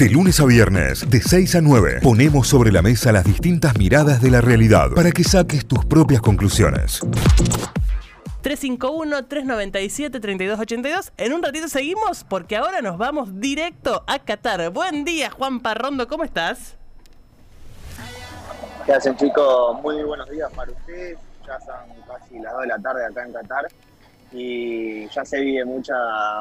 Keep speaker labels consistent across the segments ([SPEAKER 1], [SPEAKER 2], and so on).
[SPEAKER 1] De lunes a viernes, de 6 a 9, ponemos sobre la mesa las distintas miradas de la realidad para que saques tus propias conclusiones.
[SPEAKER 2] 351-397-3282. En un ratito seguimos porque ahora nos vamos directo a Qatar. Buen día, Juan Parrondo, ¿cómo estás?
[SPEAKER 3] ¿Qué hacen chicos? Muy buenos días para ustedes. Ya son casi las 2 de la tarde acá en Qatar y ya se vive mucha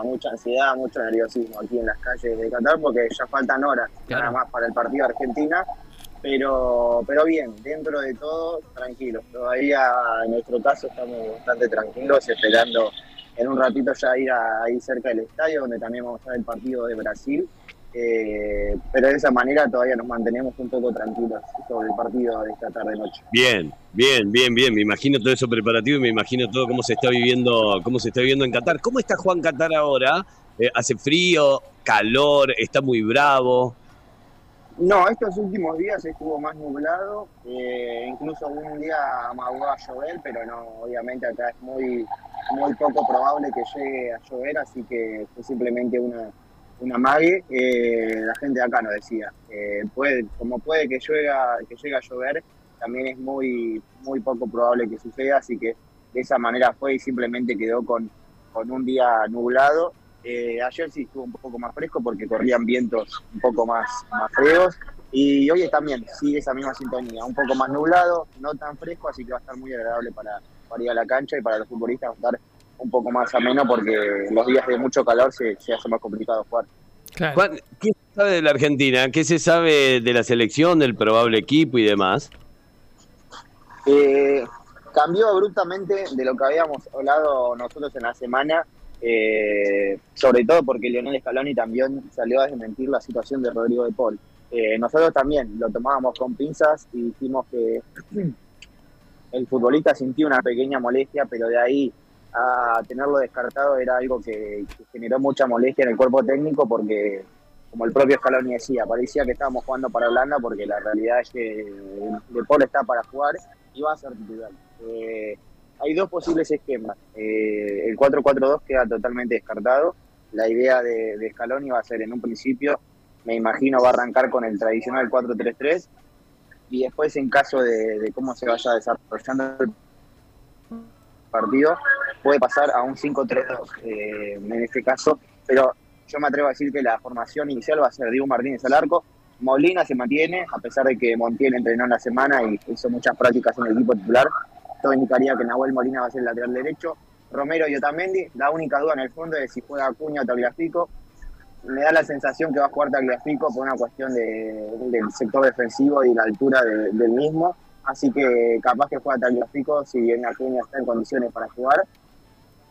[SPEAKER 3] mucha ansiedad, mucho nerviosismo aquí en las calles de Qatar porque ya faltan horas nada más para el partido de Argentina, pero pero bien, dentro de todo tranquilos. Todavía en nuestro caso estamos bastante tranquilos esperando en un ratito ya ir ahí cerca del estadio donde también vamos a ver el partido de Brasil eh, pero de esa manera todavía nos mantenemos un poco tranquilos sobre el partido de esta tarde noche.
[SPEAKER 4] Bien, bien, bien, bien. Me imagino todo eso preparativo y me imagino todo cómo se está viviendo, cómo se está viviendo en Qatar. ¿Cómo está Juan Qatar ahora? Eh, ¿Hace frío, calor, está muy bravo?
[SPEAKER 3] No, estos últimos días estuvo más nublado, eh, incluso un día amagó a llover, pero no, obviamente acá es muy, muy poco probable que llegue a llover, así que fue simplemente una, una mague, eh, la gente de acá nos decía. Eh, puede, como puede que llegue, que llegue a llover, también es muy, muy poco probable que suceda, así que de esa manera fue y simplemente quedó con, con un día nublado. Eh, ayer sí estuvo un poco más fresco porque corrían vientos un poco más, más feos. Y hoy también sigue esa misma sintonía, un poco más nublado, no tan fresco, así que va a estar muy agradable para, para ir a la cancha y para los futbolistas va a estar un poco más ameno porque los días de mucho calor se, hace más complicado jugar.
[SPEAKER 4] ¿Qué se sabe de la Argentina? ¿Qué se sabe de la selección, del probable equipo y demás?
[SPEAKER 3] Eh, cambió abruptamente de lo que habíamos hablado nosotros en la semana, eh, sobre todo porque Leonel Scaloni también salió a desmentir la situación de Rodrigo de Paul. Eh, nosotros también lo tomábamos con pinzas y dijimos que el futbolista sintió una pequeña molestia, pero de ahí a tenerlo descartado era algo que, generó mucha molestia en el cuerpo técnico porque, como el propio Scaloni decía, parecía que estábamos jugando para Holanda porque la realidad es que De Paul está para jugar y va a ser titular. Eh, hay dos posibles esquemas. Eh, el 4-4-2 queda totalmente descartado. La idea de, de Scaloni va a ser en un principio, me imagino, va a arrancar con el tradicional 4-3-3 y después en caso de, de cómo se vaya desarrollando el partido, puede pasar a un 5-3-2 eh, en este caso, pero yo me atrevo a decir que la formación inicial va a ser Diego Martínez al arco, Molina se mantiene, a pesar de que Montiel entrenó en la semana y hizo muchas prácticas en el equipo titular, todo indicaría que Nahuel Molina va a ser el lateral derecho, Romero y Otamendi, la única duda en el fondo es si juega Acuña o Tagliafico, me da la sensación que va a jugar Tagliafico por una cuestión del sector defensivo y la altura del mismo, así que capaz que juega Tagliafico si bien Acuña está en condiciones para jugar,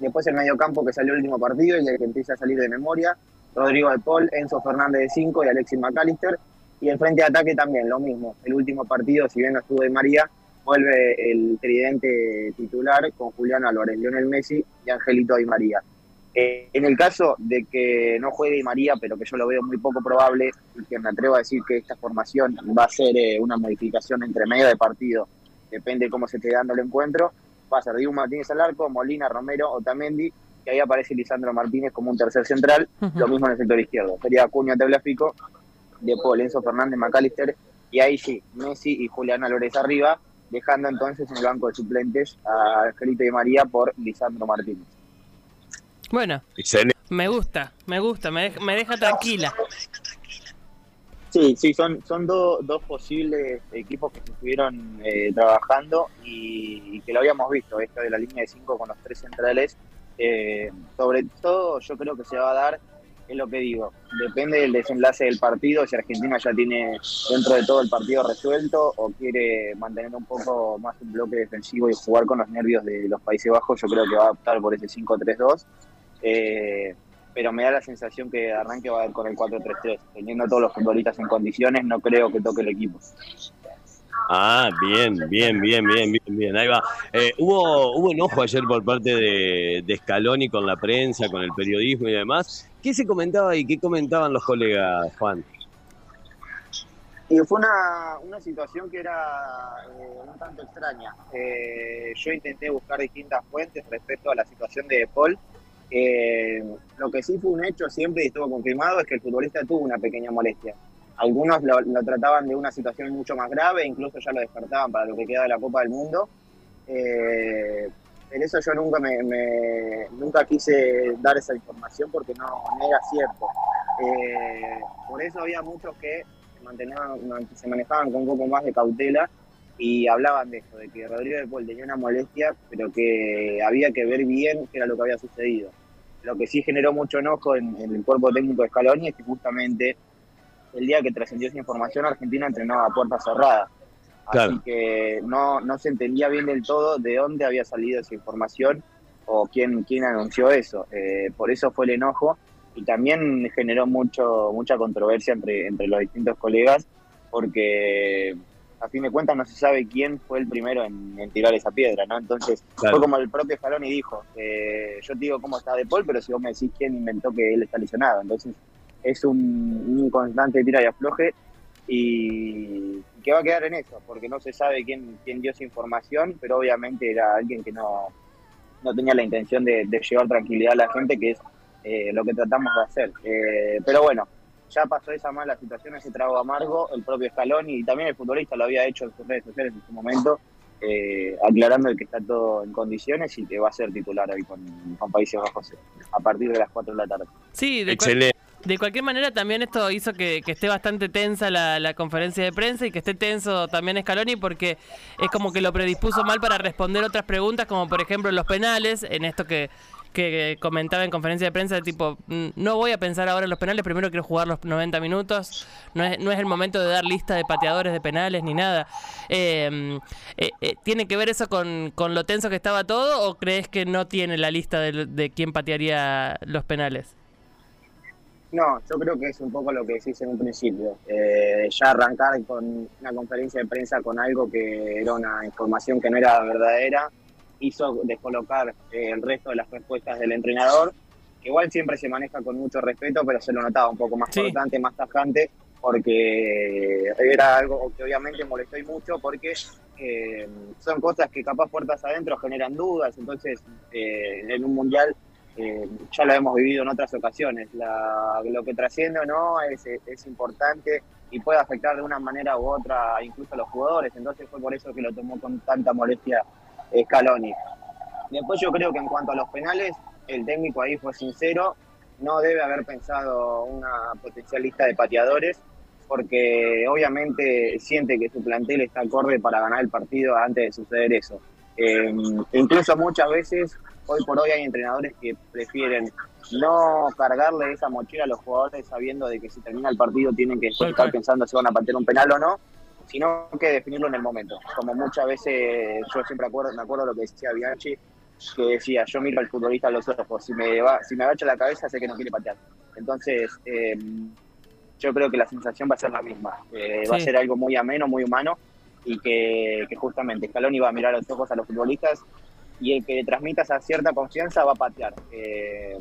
[SPEAKER 3] Después el mediocampo que salió el último partido y el que empieza a salir de memoria. Rodrigo de Paul, Enzo Fernández de 5 y Alexis McAllister. Y el frente de ataque también, lo mismo. El último partido, si bien no estuvo de María, vuelve el tridente titular con Julián Álvarez, Lionel Messi y Angelito Di María. Eh, en el caso de que no juegue Di María, pero que yo lo veo muy poco probable, y que me atrevo a decir que esta formación va a ser eh, una modificación entre medio de partido, depende de cómo se esté dando el encuentro, va a ser Diego Martínez al arco, Molina, Romero, Otamendi, y ahí aparece Lisandro Martínez como un tercer central, lo mismo en el sector izquierdo. Sería Acuña Tablafico, de Paul, Enzo Fernández, McAllister, y ahí sí, Messi y Julián Álvarez arriba, dejando entonces en el banco de suplentes a Angelito y María por Lisandro Martínez.
[SPEAKER 2] Bueno, me gusta, me gusta, me me deja tranquila.
[SPEAKER 3] Sí, sí, son, son dos posibles equipos que se estuvieron eh, trabajando y, que lo habíamos visto, esto de la línea de cinco con los tres centrales. Eh, sobre todo yo creo que se va a dar, es lo que digo, depende del desenlace del partido, si Argentina ya tiene dentro de todo el partido resuelto o quiere mantener un poco más un bloque defensivo y jugar con los nervios de los Países Bajos, yo creo que va a optar por ese 5-3-2. Eh, pero me da la sensación que arranque va a ir con el 4-3-3. Teniendo todos los futbolistas en condiciones, no creo que toque el equipo.
[SPEAKER 4] Ah, bien, bien, bien, bien, bien, bien. Ahí va. Eh, hubo, hubo enojo ayer por parte de, de Scaloni con la prensa, con el periodismo y demás. ¿Qué se comentaba y qué comentaban los colegas, Juan?
[SPEAKER 3] Y fue una, una situación que era eh, un tanto extraña. Eh, yo intenté buscar distintas fuentes respecto a la situación de Paul Eh, lo que sí fue un hecho siempre y estuvo confirmado es que el futbolista tuvo una pequeña molestia. Algunos lo, trataban de una situación mucho más grave, incluso ya lo despertaban para lo que queda de la Copa del Mundo. Eh, eso yo nunca me, nunca quise dar esa información porque no, era cierto. Eh, por eso había muchos que se, se manejaban con un poco más de cautela y hablaban de eso, de que Rodrigo de Paul tenía una molestia, pero que había que ver bien qué era lo que había sucedido. Lo que sí generó mucho enojo en, el cuerpo técnico de Scaloni es que justamente el día que trascendió esa información Argentina entrenaba a puerta cerrada. Así que no, no se entendía bien del todo de dónde había salido esa información o quién, quién anunció eso. Eh, por eso fue el enojo y también generó mucho mucha controversia entre, entre los distintos colegas porque a fin de cuentas no se sabe quién fue el primero en, tirar esa piedra, ¿no? Entonces fue como el propio Scaloni dijo, eh, yo te digo cómo está De Paul, pero si vos me decís quién inventó que él está lesionado, entonces es un, constante tira y afloje y que va a quedar en eso, porque no se sabe quién, quién dio esa información, pero obviamente era alguien que no, no tenía la intención de, llevar tranquilidad a la gente, que es eh, lo que tratamos de hacer. Eh, pero bueno, ya pasó esa mala situación, ese trago amargo, el propio Escalón y también el futbolista lo había hecho en sus redes sociales en su momento, eh, aclarando que está todo en condiciones y que va a ser titular hoy con, con Países Bajos a partir de las 4 de la tarde.
[SPEAKER 2] Sí, de Excelente. De cualquier manera, también esto hizo que, esté bastante tensa la, conferencia de prensa y que esté tenso también Scaloni porque es como que lo predispuso mal para responder otras preguntas, como por ejemplo los penales, en esto que, que comentaba en conferencia de prensa, tipo, mm, no voy a pensar ahora en los penales, primero quiero jugar los 90 minutos, no es, no es el momento de dar lista de pateadores de penales ni nada. Em, eh, eh, ¿Tiene que ver eso con, con, lo tenso que estaba todo o crees que no tiene la lista de, de quién patearía los penales?
[SPEAKER 3] No, yo creo que es un poco lo que decís en un principio. Eh, ya arrancar con una conferencia de prensa con algo que era una información que no era verdadera, hizo descolocar eh, el resto de las respuestas del entrenador, que igual siempre se maneja con mucho respeto, pero se lo notaba un poco más importante, más tajante, porque era algo que obviamente molestó y mucho, porque eh, son cosas que capaz puertas adentro generan dudas, entonces en un mundial eh, ya lo hemos vivido en otras ocasiones. lo que trasciende o no es, es, importante y puede afectar de una manera u otra incluso a los jugadores. Entonces fue por eso que lo tomó con tanta molestia Scaloni. Después yo creo que en cuanto a los penales, el técnico ahí fue sincero. No debe haber pensado una potencial lista de pateadores porque obviamente siente que su plantel está acorde para ganar el partido antes de suceder eso. Eh, incluso muchas veces hoy por hoy hay entrenadores que prefieren no cargarle esa mochila a los jugadores sabiendo de que si termina el partido tienen que estar pensando si van a patear un penal o no, sino que definirlo en el momento. Como muchas veces yo siempre acuerdo, me acuerdo lo que decía Bianchi, que decía, yo miro al futbolista a los ojos, si me, va, si me agacho la cabeza sé que no quiere patear. Entonces, em, yo creo que la sensación va a ser la misma. Eh, va a ser algo muy ameno, muy humano, y que, que justamente Scaloni va a mirar a los ojos a los futbolistas y el que le transmita esa cierta confianza va a patear. Eh,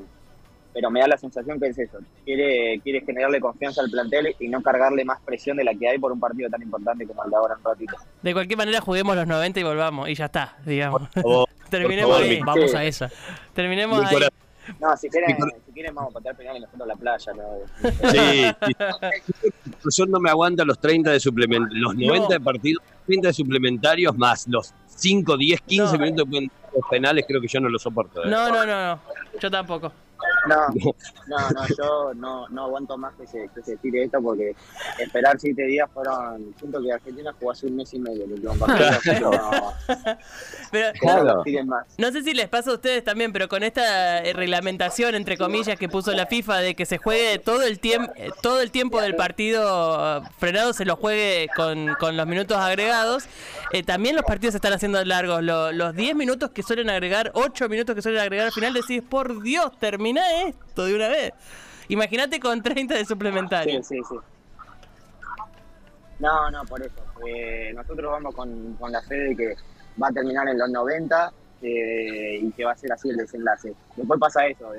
[SPEAKER 3] pero me da la sensación que es eso, quiere, quiere generarle confianza al plantel y no cargarle más presión de la que hay por un partido tan importante como el de ahora en ratito.
[SPEAKER 2] De cualquier manera juguemos los 90 y volvamos, y ya está, digamos. Terminemos ahí.
[SPEAKER 5] Vamos a esa.
[SPEAKER 2] Terminemos ahí.
[SPEAKER 3] No, si quieren, si quieren vamos a patear penal en la playa. ¿no? Sí,
[SPEAKER 4] Yo no me aguanta los 30 de suplemento, los 90 de partidos, 30 de suplementarios más los 5, 10, 15 minutos de penales, creo que yo no lo soporto.
[SPEAKER 2] ¿eh? No, no, no, no, yo tampoco.
[SPEAKER 3] No, no, no, yo no, no aguanto más que se, que se tire esto porque esperar siete días fueron. Siento que Argentina jugó hace un mes y medio el último partido. no,
[SPEAKER 2] pero, claro. no, sé si les pasa a ustedes también, pero con esta eh, reglamentación, entre comillas, que puso la FIFA de que se juegue todo el tiempo todo el tiempo del partido frenado, se lo juegue con, con los minutos agregados. Eh, también los partidos se están haciendo largos. los 10 minutos que suelen agregar, 8 minutos que suelen agregar al final, decís, por Dios, esto de una vez. Imagínate con 30 de suplementario.
[SPEAKER 3] Sí, sí, sí. No, no, por eso. Eh, nosotros vamos con, con, la fe de que va a terminar en los 90 eh, y que va a ser así el desenlace. Después pasa eso,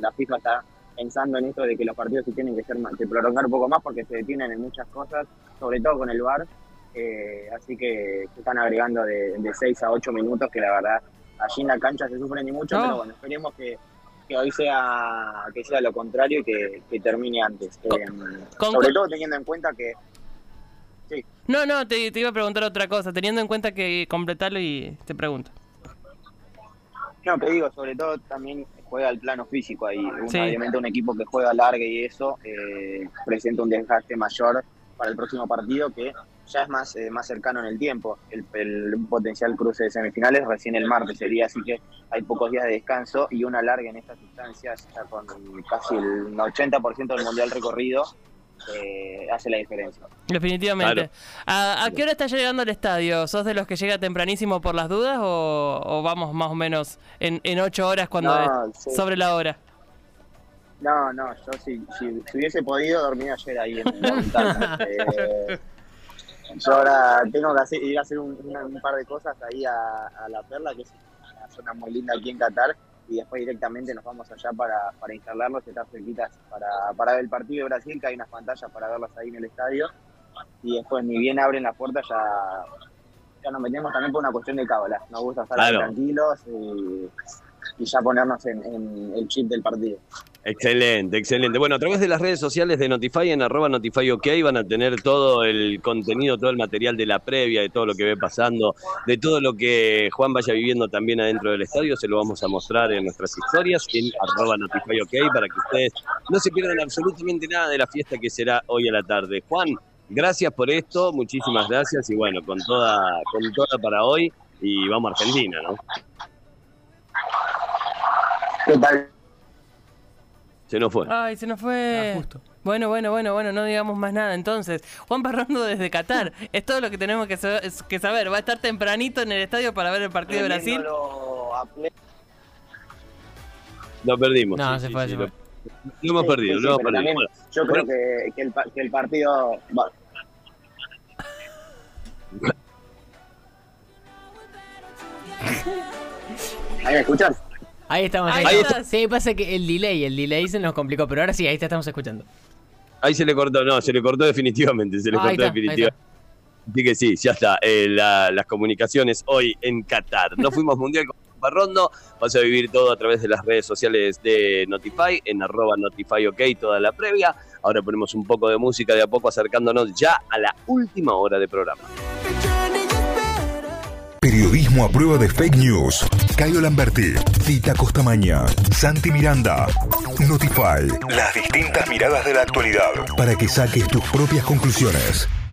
[SPEAKER 3] la FIFA está pensando en esto de que los partidos se tienen que, ser que prolongar un poco más porque se detienen en muchas cosas, sobre todo con el VAR. Eh, así que se están agregando de, de, 6 a 8 minutos que la verdad allí en la cancha se sufren y mucho, pero bueno, esperemos que que hoy sea que sea lo contrario y que, que termine antes.
[SPEAKER 2] Con-
[SPEAKER 3] Eh,
[SPEAKER 2] con-
[SPEAKER 3] sobre todo teniendo en cuenta que sí,
[SPEAKER 2] No, no, te, te iba a preguntar otra cosa, teniendo en cuenta que completarlo y te pregunto.
[SPEAKER 3] no, que digo, sobre todo también juega el plano físico ahí. Un-
[SPEAKER 2] Sí.
[SPEAKER 3] Obviamente un equipo que juega larga y eso eh, presenta un desgaste mayor para el próximo partido que ya es más, eh, más cercano en el tiempo. El, el potencial cruce de semifinales recién el martes sería, así que hay pocos días de descanso y una larga en estas instancias, ya con casi el 80% del mundial recorrido, eh, hace la diferencia.
[SPEAKER 2] Definitivamente.
[SPEAKER 4] Claro.
[SPEAKER 2] ¿A, a qué hora estás llegando al estadio? ¿Sos de los que llega tempranísimo por las dudas o, o vamos más o menos en, en ocho horas cuando
[SPEAKER 3] No,
[SPEAKER 2] es
[SPEAKER 3] sí.
[SPEAKER 2] sobre la hora?
[SPEAKER 3] No, no, yo si, si, si hubiese podido dormir ayer ahí en la ventana. Eh, yo ahora tengo que hacer, ir a hacer un, par de cosas ahí a, a La Perla, que es una zona muy linda aquí en Qatar, y después directamente nos vamos allá para, para instalarlos, estar cerquitas para, para ver el partido de Brasil, que hay unas pantallas para verlas ahí en el estadio, y después ni bien abren las puertas ya, ya nos metemos también por una cuestión de cábala. Nos gusta estar
[SPEAKER 4] Claro.
[SPEAKER 3] tranquilos y, y ya ponernos en, en el chip del partido.
[SPEAKER 4] Excelente, excelente. Bueno, a través de las redes sociales de Notify, en arroba Notify OK, van a tener todo el contenido, todo el material de la previa, de todo lo que ve pasando, de todo lo que Juan vaya viviendo también adentro del estadio. Se lo vamos a mostrar en nuestras historias, en arroba Notify OK, para que ustedes no se pierdan absolutamente nada de la fiesta que será hoy a la tarde. Juan, gracias por esto, muchísimas gracias y bueno, con toda, con toda para hoy y vamos a Argentina, ¿no?
[SPEAKER 3] ¿Qué tal?
[SPEAKER 4] Se nos fue.
[SPEAKER 2] Ay, se nos fue.
[SPEAKER 5] Ah, justo.
[SPEAKER 2] Bueno, bueno, bueno, bueno, no digamos más nada entonces. Juan Parrando desde Qatar. es todo lo que tenemos que, que saber. Va a estar tempranito en el estadio para ver el partido de Brasil.
[SPEAKER 4] Lo perdimos.
[SPEAKER 5] No,
[SPEAKER 4] sí,
[SPEAKER 5] se
[SPEAKER 4] sí,
[SPEAKER 5] fue,
[SPEAKER 4] sí,
[SPEAKER 5] se
[SPEAKER 4] lo,
[SPEAKER 5] fue.
[SPEAKER 4] lo hemos
[SPEAKER 3] Sí,
[SPEAKER 4] perdido,
[SPEAKER 3] sí,
[SPEAKER 4] lo hemos perdido.
[SPEAKER 3] también
[SPEAKER 4] Bueno,
[SPEAKER 3] Yo
[SPEAKER 4] bueno,
[SPEAKER 3] creo que, que el, pa- que el partido. va- ¿Ahí me escuchas?
[SPEAKER 5] Ahí estamos.
[SPEAKER 2] Ahí.
[SPEAKER 5] Sí, pasa que el delay, el delay se nos complicó, pero ahora sí, ahí te estamos escuchando.
[SPEAKER 4] ahí se le cortó, no, se le cortó definitivamente, se le
[SPEAKER 5] Ah,
[SPEAKER 4] cortó definitivamente. Así que sí, ya está. eh, la- las comunicaciones hoy en Qatar. No fuimos mundial con Parrondo. Vas a vivir todo a través de las redes sociales de Notify, en arroba Notify OK, toda la previa. Ahora ponemos un poco de música de a poco acercándonos ya a la última hora de programa.
[SPEAKER 1] Periodismo a prueba de fake news. Caio Lamberti, Tita Costamaña, Santi Miranda. Notify. Las distintas miradas de la actualidad para que saques tus propias conclusiones.